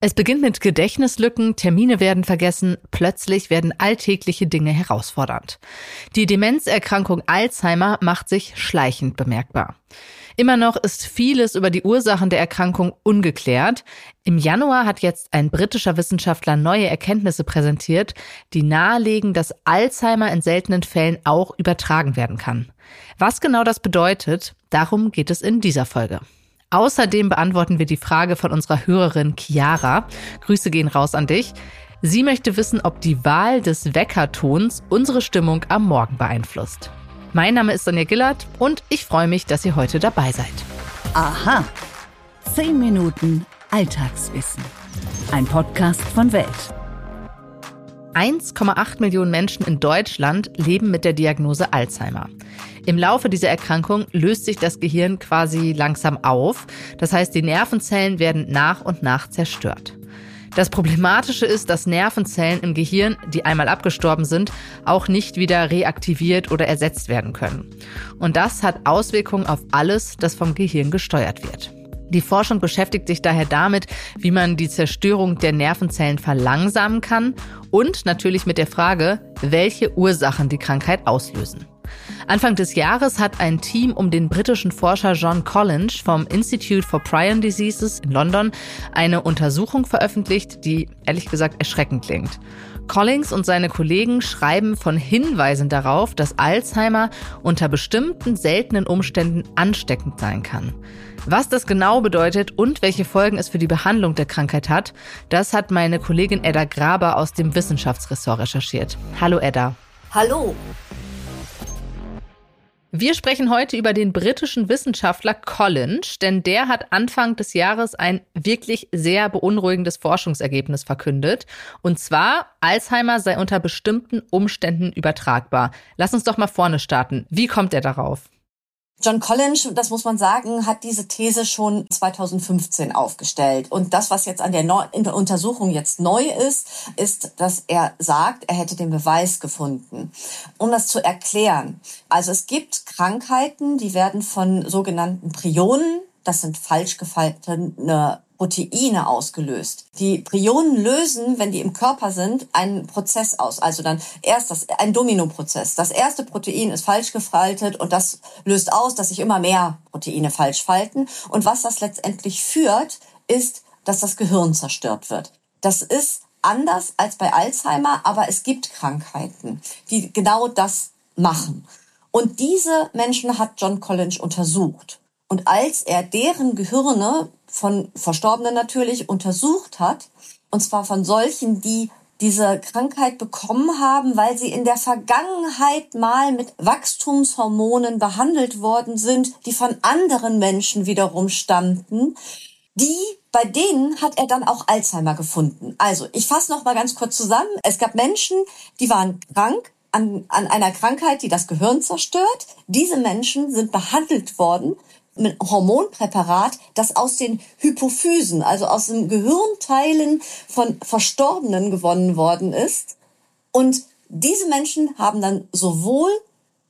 Es beginnt mit Gedächtnislücken, Termine werden vergessen, plötzlich werden alltägliche Dinge herausfordernd. Die Demenzerkrankung Alzheimer macht sich schleichend bemerkbar. Immer noch ist vieles über die Ursachen der Erkrankung ungeklärt. Im Januar hat jetzt ein britischer Wissenschaftler neue Erkenntnisse präsentiert, die nahelegen, dass Alzheimer in seltenen Fällen auch übertragen werden kann. Was genau das bedeutet, darum geht es in dieser Folge. Außerdem beantworten wir die Frage von unserer Hörerin Chiara. Grüße gehen raus an dich. Sie möchte wissen, ob die Wahl des Weckertons unsere Stimmung am Morgen beeinflusst. Mein Name ist Sonja Gillard und ich freue mich, dass ihr heute dabei seid. Aha. Zehn Minuten Alltagswissen. Ein Podcast von Welt. 1,8 Millionen Menschen in Deutschland leben mit der Diagnose Alzheimer. Im Laufe dieser Erkrankung löst sich das Gehirn quasi langsam auf. Das heißt, die Nervenzellen werden nach und nach zerstört. Das Problematische ist, dass Nervenzellen im Gehirn, die einmal abgestorben sind, auch nicht wieder reaktiviert oder ersetzt werden können. Und das hat Auswirkungen auf alles, das vom Gehirn gesteuert wird. Die Forschung beschäftigt sich daher damit, wie man die Zerstörung der Nervenzellen verlangsamen kann und natürlich mit der Frage, welche Ursachen die Krankheit auslösen. Anfang des Jahres hat ein Team um den britischen Forscher John Collins vom Institute for Prion Diseases in London eine Untersuchung veröffentlicht, die ehrlich gesagt erschreckend klingt. Collins und seine Kollegen schreiben von Hinweisen darauf, dass Alzheimer unter bestimmten seltenen Umständen ansteckend sein kann. Was das genau bedeutet und welche Folgen es für die Behandlung der Krankheit hat, das hat meine Kollegin Edda Graber aus dem Wissenschaftsressort recherchiert. Hallo Edda. Hallo. Wir sprechen heute über den britischen Wissenschaftler Collins, denn der hat Anfang des Jahres ein wirklich sehr beunruhigendes Forschungsergebnis verkündet. Und zwar, Alzheimer sei unter bestimmten Umständen übertragbar. Lass uns doch mal vorne starten. Wie kommt er darauf? John Collins, das muss man sagen, hat diese These schon 2015 aufgestellt. Und das, was jetzt an der, Neu der Untersuchung jetzt neu ist, ist, dass er sagt, er hätte den Beweis gefunden. Um das zu erklären. Also es gibt Krankheiten, die werden von sogenannten Prionen, das sind falsch gefaltene Proteine ausgelöst. Die Prionen lösen, wenn die im Körper sind, einen Prozess aus. Also dann erst das, ein Dominoprozess. Das erste Protein ist falsch gefaltet und das löst aus, dass sich immer mehr Proteine falsch falten. Und was das letztendlich führt, ist, dass das Gehirn zerstört wird. Das ist anders als bei Alzheimer, aber es gibt Krankheiten, die genau das machen. Und diese Menschen hat John Collins untersucht. Und als er deren Gehirne von Verstorbenen natürlich untersucht hat, und zwar von solchen, die diese Krankheit bekommen haben, weil sie in der Vergangenheit mal mit Wachstumshormonen behandelt worden sind, die von anderen Menschen wiederum stammten. Die, bei denen hat er dann auch Alzheimer gefunden. Also, ich fasse noch mal ganz kurz zusammen. Es gab Menschen, die waren krank, an, an einer Krankheit, die das Gehirn zerstört. Diese Menschen sind behandelt worden Hormonpräparat, das aus den Hypophysen, also aus den Gehirnteilen von Verstorbenen gewonnen worden ist. Und diese Menschen haben dann sowohl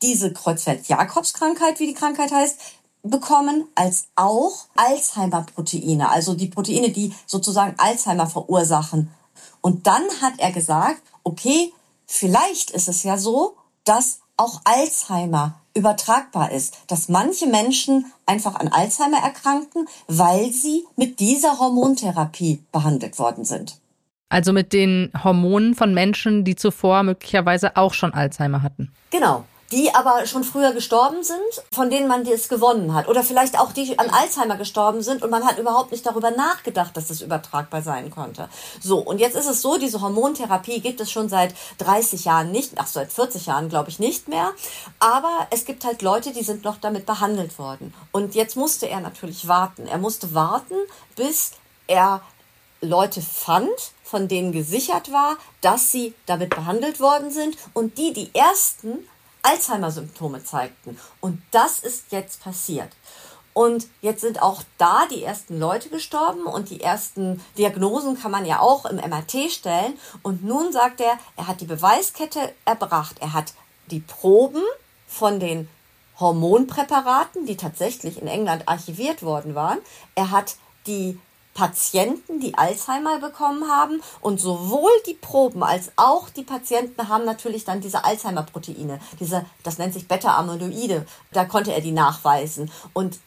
diese Kreuzfeld-Jakobs-Krankheit, wie die Krankheit heißt, bekommen, als auch Alzheimer-Proteine, also die Proteine, die sozusagen Alzheimer verursachen. Und dann hat er gesagt, okay, vielleicht ist es ja so, dass auch Alzheimer übertragbar ist, dass manche Menschen einfach an Alzheimer erkranken, weil sie mit dieser Hormontherapie behandelt worden sind. Also mit den Hormonen von Menschen, die zuvor möglicherweise auch schon Alzheimer hatten. Genau die aber schon früher gestorben sind, von denen man es gewonnen hat. Oder vielleicht auch die an Alzheimer gestorben sind und man hat überhaupt nicht darüber nachgedacht, dass das übertragbar sein konnte. So, und jetzt ist es so, diese Hormontherapie gibt es schon seit 30 Jahren nicht, ach, seit 40 Jahren glaube ich nicht mehr. Aber es gibt halt Leute, die sind noch damit behandelt worden. Und jetzt musste er natürlich warten. Er musste warten, bis er Leute fand, von denen gesichert war, dass sie damit behandelt worden sind. Und die, die ersten, Alzheimer-Symptome zeigten. Und das ist jetzt passiert. Und jetzt sind auch da die ersten Leute gestorben und die ersten Diagnosen kann man ja auch im MRT stellen. Und nun sagt er, er hat die Beweiskette erbracht. Er hat die Proben von den Hormonpräparaten, die tatsächlich in England archiviert worden waren. Er hat die Patienten, die Alzheimer bekommen haben. Und sowohl die Proben als auch die Patienten haben natürlich dann diese Alzheimer-Proteine, diese, das nennt sich Beta-Amyloide. Da konnte er die nachweisen. Und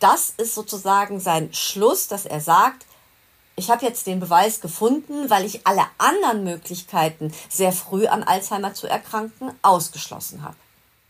das ist sozusagen sein Schluss, dass er sagt, ich habe jetzt den Beweis gefunden, weil ich alle anderen Möglichkeiten, sehr früh an Alzheimer zu erkranken, ausgeschlossen habe.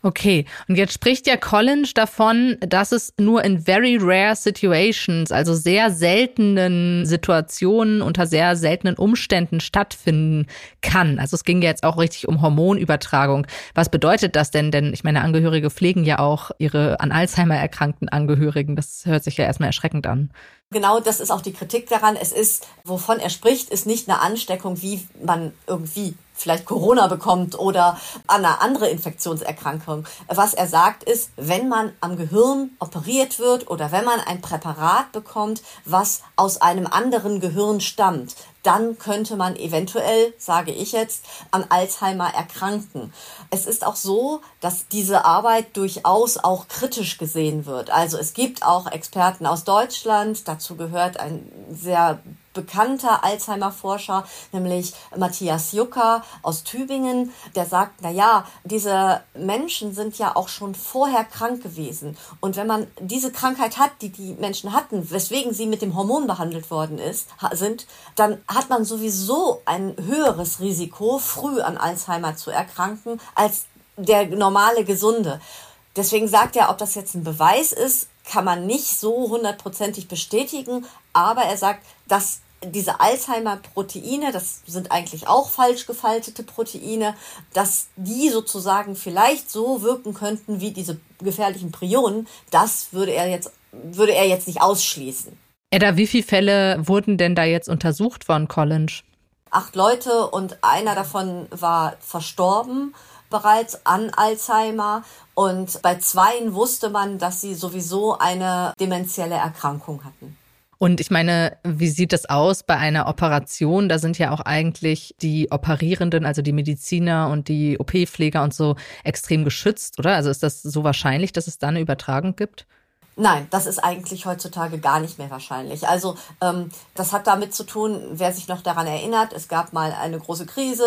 Okay, und jetzt spricht ja Collins davon, dass es nur in very rare situations, also sehr seltenen Situationen unter sehr seltenen Umständen stattfinden kann. Also es ging ja jetzt auch richtig um Hormonübertragung. Was bedeutet das denn? Denn ich meine, Angehörige pflegen ja auch ihre an Alzheimer erkrankten Angehörigen. Das hört sich ja erstmal erschreckend an. Genau, das ist auch die Kritik daran. Es ist, wovon er spricht, ist nicht eine Ansteckung, wie man irgendwie vielleicht Corona bekommt oder eine andere Infektionserkrankung. Was er sagt ist, wenn man am Gehirn operiert wird oder wenn man ein Präparat bekommt, was aus einem anderen Gehirn stammt, dann könnte man eventuell, sage ich jetzt, an Alzheimer erkranken. Es ist auch so, dass diese Arbeit durchaus auch kritisch gesehen wird. Also es gibt auch Experten aus Deutschland, dazu gehört ein sehr bekannter Alzheimer-Forscher, nämlich Matthias Jucker aus Tübingen, der sagt, na ja, diese Menschen sind ja auch schon vorher krank gewesen. Und wenn man diese Krankheit hat, die die Menschen hatten, weswegen sie mit dem Hormon behandelt worden ist, sind, dann hat man sowieso ein höheres Risiko, früh an Alzheimer zu erkranken, als der normale Gesunde. Deswegen sagt er, ob das jetzt ein Beweis ist, kann man nicht so hundertprozentig bestätigen, aber er sagt, dass diese Alzheimer-Proteine, das sind eigentlich auch falsch gefaltete Proteine, dass die sozusagen vielleicht so wirken könnten wie diese gefährlichen Prionen, das würde er jetzt, würde er jetzt nicht ausschließen. Edda, wie viele Fälle wurden denn da jetzt untersucht von Collins? Acht Leute und einer davon war verstorben bereits an Alzheimer und bei zweien wusste man, dass sie sowieso eine dementielle Erkrankung hatten. Und ich meine, wie sieht das aus bei einer Operation? Da sind ja auch eigentlich die Operierenden, also die Mediziner und die OP-Pfleger und so extrem geschützt, oder? Also ist das so wahrscheinlich, dass es da eine Übertragung gibt? Nein, das ist eigentlich heutzutage gar nicht mehr wahrscheinlich. Also ähm, das hat damit zu tun, wer sich noch daran erinnert, es gab mal eine große Krise,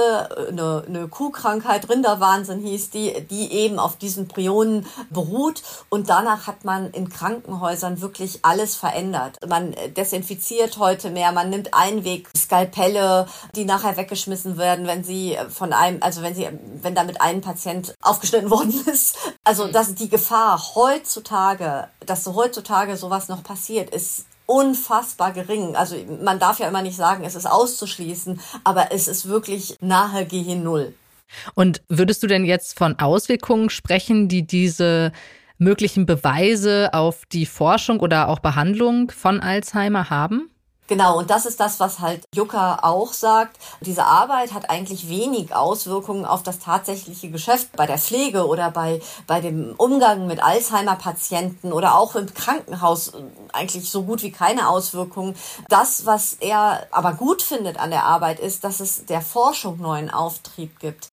eine, eine Kuhkrankheit, Rinderwahnsinn hieß die, die eben auf diesen Prionen beruht. Und danach hat man in Krankenhäusern wirklich alles verändert. Man desinfiziert heute mehr, man nimmt Einweg, Skalpelle, die nachher weggeschmissen werden, wenn sie von einem, also wenn sie, wenn damit ein Patient aufgeschnitten worden ist. Also das ist die Gefahr heutzutage, dass heutzutage sowas noch passiert, ist unfassbar gering. Also man darf ja immer nicht sagen, es ist auszuschließen, aber es ist wirklich nahe gegen Null. Und würdest du denn jetzt von Auswirkungen sprechen, die diese möglichen Beweise auf die Forschung oder auch Behandlung von Alzheimer haben? Genau, und das ist das, was halt Jucker auch sagt. Diese Arbeit hat eigentlich wenig Auswirkungen auf das tatsächliche Geschäft bei der Pflege oder bei, bei dem Umgang mit Alzheimer-Patienten oder auch im Krankenhaus eigentlich so gut wie keine Auswirkungen. Das, was er aber gut findet an der Arbeit, ist, dass es der Forschung neuen Auftrieb gibt.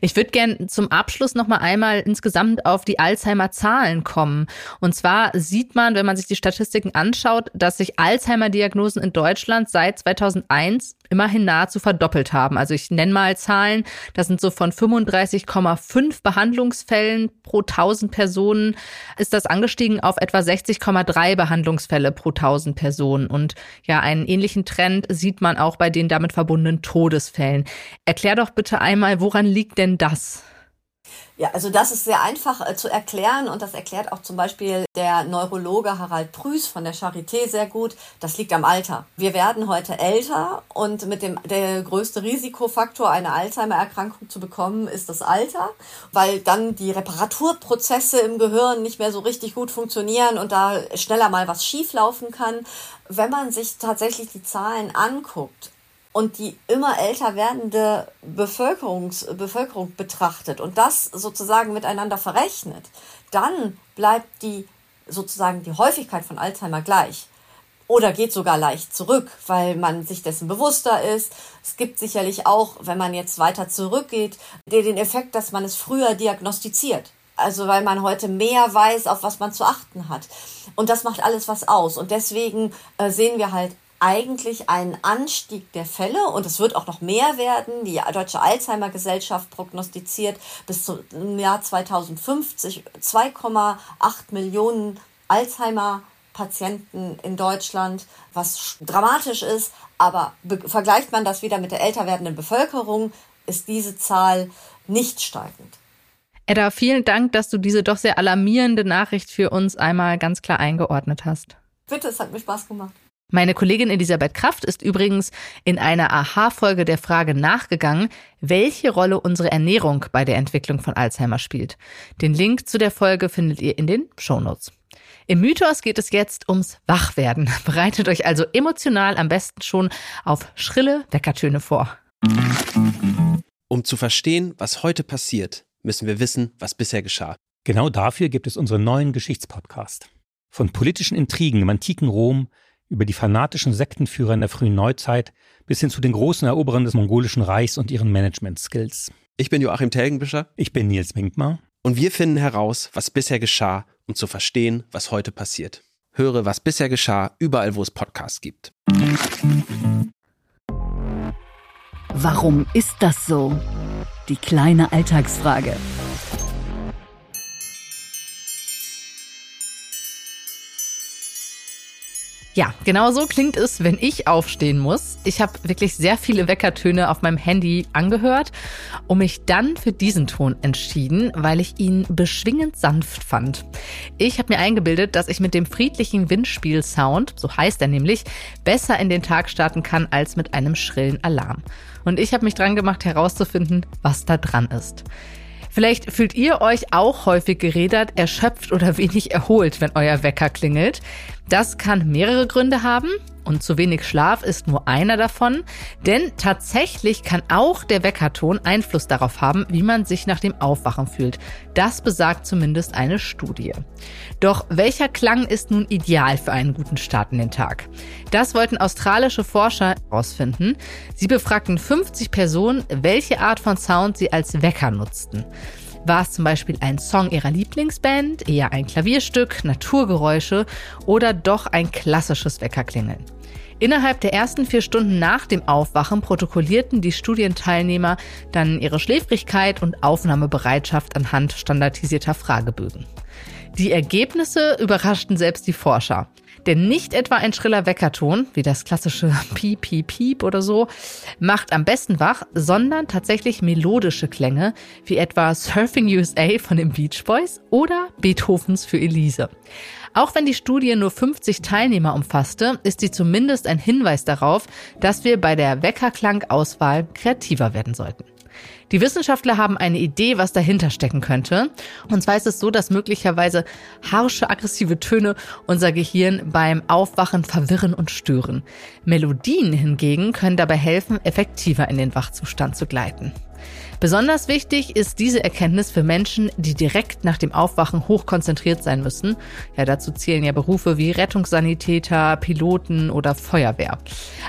Ich würde gern zum Abschluss noch mal einmal insgesamt auf die Alzheimer-Zahlen kommen. Und zwar sieht man, wenn man sich die Statistiken anschaut, dass sich Alzheimer-Diagnosen in Deutschland seit 2001 immerhin nahezu verdoppelt haben. Also ich nenne mal Zahlen, das sind so von 35,5 Behandlungsfällen pro 1000 Personen ist das angestiegen auf etwa 60,3 Behandlungsfälle pro 1000 Personen. Und ja, einen ähnlichen Trend sieht man auch bei den damit verbundenen Todesfällen. Erklär doch bitte einmal, woran liegt denn das? Ja, also das ist sehr einfach äh, zu erklären und das erklärt auch zum Beispiel der Neurologe Harald Prüß von der Charité sehr gut. Das liegt am Alter. Wir werden heute älter und mit dem der größte Risikofaktor, eine Alzheimer-Erkrankung zu bekommen, ist das Alter, weil dann die Reparaturprozesse im Gehirn nicht mehr so richtig gut funktionieren und da schneller mal was schieflaufen kann. Wenn man sich tatsächlich die Zahlen anguckt, und die immer älter werdende Bevölkerungs Bevölkerung betrachtet und das sozusagen miteinander verrechnet, dann bleibt die sozusagen die Häufigkeit von Alzheimer gleich oder geht sogar leicht zurück, weil man sich dessen bewusster ist. Es gibt sicherlich auch, wenn man jetzt weiter zurückgeht, den Effekt, dass man es früher diagnostiziert. Also weil man heute mehr weiß, auf was man zu achten hat. Und das macht alles was aus. Und deswegen äh, sehen wir halt eigentlich einen Anstieg der Fälle und es wird auch noch mehr werden. Die Deutsche Alzheimer Gesellschaft prognostiziert bis zum Jahr 2050 2,8 Millionen Alzheimer Patienten in Deutschland, was dramatisch ist. Aber vergleicht man das wieder mit der älter werdenden Bevölkerung, ist diese Zahl nicht steigend. Edda, vielen Dank, dass du diese doch sehr alarmierende Nachricht für uns einmal ganz klar eingeordnet hast. Bitte, es hat mir Spaß gemacht. Meine Kollegin Elisabeth Kraft ist übrigens in einer Aha-Folge der Frage nachgegangen, welche Rolle unsere Ernährung bei der Entwicklung von Alzheimer spielt. Den Link zu der Folge findet ihr in den Shownotes. Im Mythos geht es jetzt ums Wachwerden. Bereitet euch also emotional am besten schon auf schrille Weckertöne vor. Um zu verstehen, was heute passiert, müssen wir wissen, was bisher geschah. Genau dafür gibt es unseren neuen Geschichtspodcast. Von politischen Intrigen im antiken Rom über die fanatischen Sektenführer in der frühen Neuzeit bis hin zu den großen Eroberern des mongolischen Reichs und ihren Management-Skills. Ich bin Joachim Telgenbischer. Ich bin Nils Winkmar. Und wir finden heraus, was bisher geschah, um zu verstehen, was heute passiert. Höre, was bisher geschah, überall, wo es Podcasts gibt. Warum ist das so? Die kleine Alltagsfrage. Ja, genau so klingt es, wenn ich aufstehen muss. Ich habe wirklich sehr viele Weckertöne auf meinem Handy angehört und mich dann für diesen Ton entschieden, weil ich ihn beschwingend sanft fand. Ich habe mir eingebildet, dass ich mit dem friedlichen Windspiel-Sound, so heißt er nämlich, besser in den Tag starten kann als mit einem schrillen Alarm. Und ich habe mich dran gemacht herauszufinden, was da dran ist. Vielleicht fühlt ihr euch auch häufig gerädert, erschöpft oder wenig erholt, wenn euer Wecker klingelt. Das kann mehrere Gründe haben und zu wenig Schlaf ist nur einer davon, denn tatsächlich kann auch der Weckerton Einfluss darauf haben, wie man sich nach dem Aufwachen fühlt. Das besagt zumindest eine Studie. Doch welcher Klang ist nun ideal für einen guten Start in den Tag? Das wollten australische Forscher herausfinden. Sie befragten 50 Personen, welche Art von Sound sie als Wecker nutzten. War es zum Beispiel ein Song ihrer Lieblingsband, eher ein Klavierstück, Naturgeräusche oder doch ein klassisches Weckerklingeln? Innerhalb der ersten vier Stunden nach dem Aufwachen protokollierten die Studienteilnehmer dann ihre Schläfrigkeit und Aufnahmebereitschaft anhand standardisierter Fragebögen. Die Ergebnisse überraschten selbst die Forscher. Denn nicht etwa ein schriller Weckerton, wie das klassische Piep, Piep, Piep oder so, macht am besten wach, sondern tatsächlich melodische Klänge, wie etwa Surfing USA von den Beach Boys oder Beethovens für Elise. Auch wenn die Studie nur 50 Teilnehmer umfasste, ist sie zumindest ein Hinweis darauf, dass wir bei der Weckerklangauswahl kreativer werden sollten. Die Wissenschaftler haben eine Idee, was dahinter stecken könnte. Und zwar ist es so, dass möglicherweise harsche, aggressive Töne unser Gehirn beim Aufwachen verwirren und stören. Melodien hingegen können dabei helfen, effektiver in den Wachzustand zu gleiten. Besonders wichtig ist diese Erkenntnis für Menschen, die direkt nach dem Aufwachen hochkonzentriert sein müssen. Ja, dazu zählen ja Berufe wie Rettungssanitäter, Piloten oder Feuerwehr.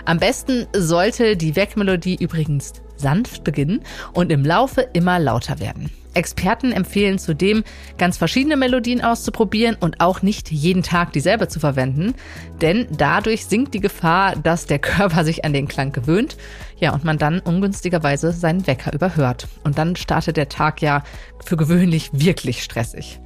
Am besten sollte die Weckmelodie übrigens sanft beginnen und im Laufe immer lauter werden. Experten empfehlen zudem, ganz verschiedene Melodien auszuprobieren und auch nicht jeden Tag dieselbe zu verwenden, denn dadurch sinkt die Gefahr, dass der Körper sich an den Klang gewöhnt, ja, und man dann ungünstigerweise seinen Wecker überhört. Und dann startet der Tag ja für gewöhnlich wirklich stressig.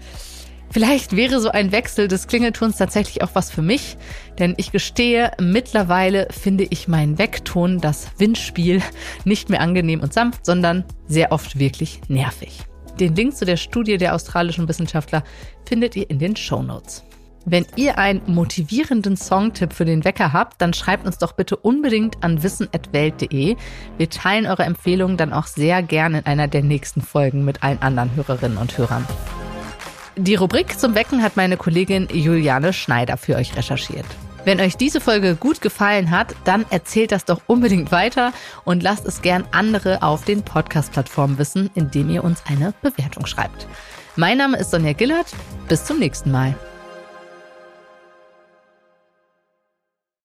Vielleicht wäre so ein Wechsel des Klingeltons tatsächlich auch was für mich, denn ich gestehe, mittlerweile finde ich meinen Weckton, das Windspiel, nicht mehr angenehm und sanft, sondern sehr oft wirklich nervig. Den Link zu der Studie der australischen Wissenschaftler findet ihr in den Show Notes. Wenn ihr einen motivierenden Songtipp für den Wecker habt, dann schreibt uns doch bitte unbedingt an wissen.welt.de. Wir teilen eure Empfehlungen dann auch sehr gerne in einer der nächsten Folgen mit allen anderen Hörerinnen und Hörern. Die Rubrik zum Wecken hat meine Kollegin Juliane Schneider für euch recherchiert. Wenn euch diese Folge gut gefallen hat, dann erzählt das doch unbedingt weiter und lasst es gern andere auf den Podcast-Plattformen wissen, indem ihr uns eine Bewertung schreibt. Mein Name ist Sonja Gillert. Bis zum nächsten Mal.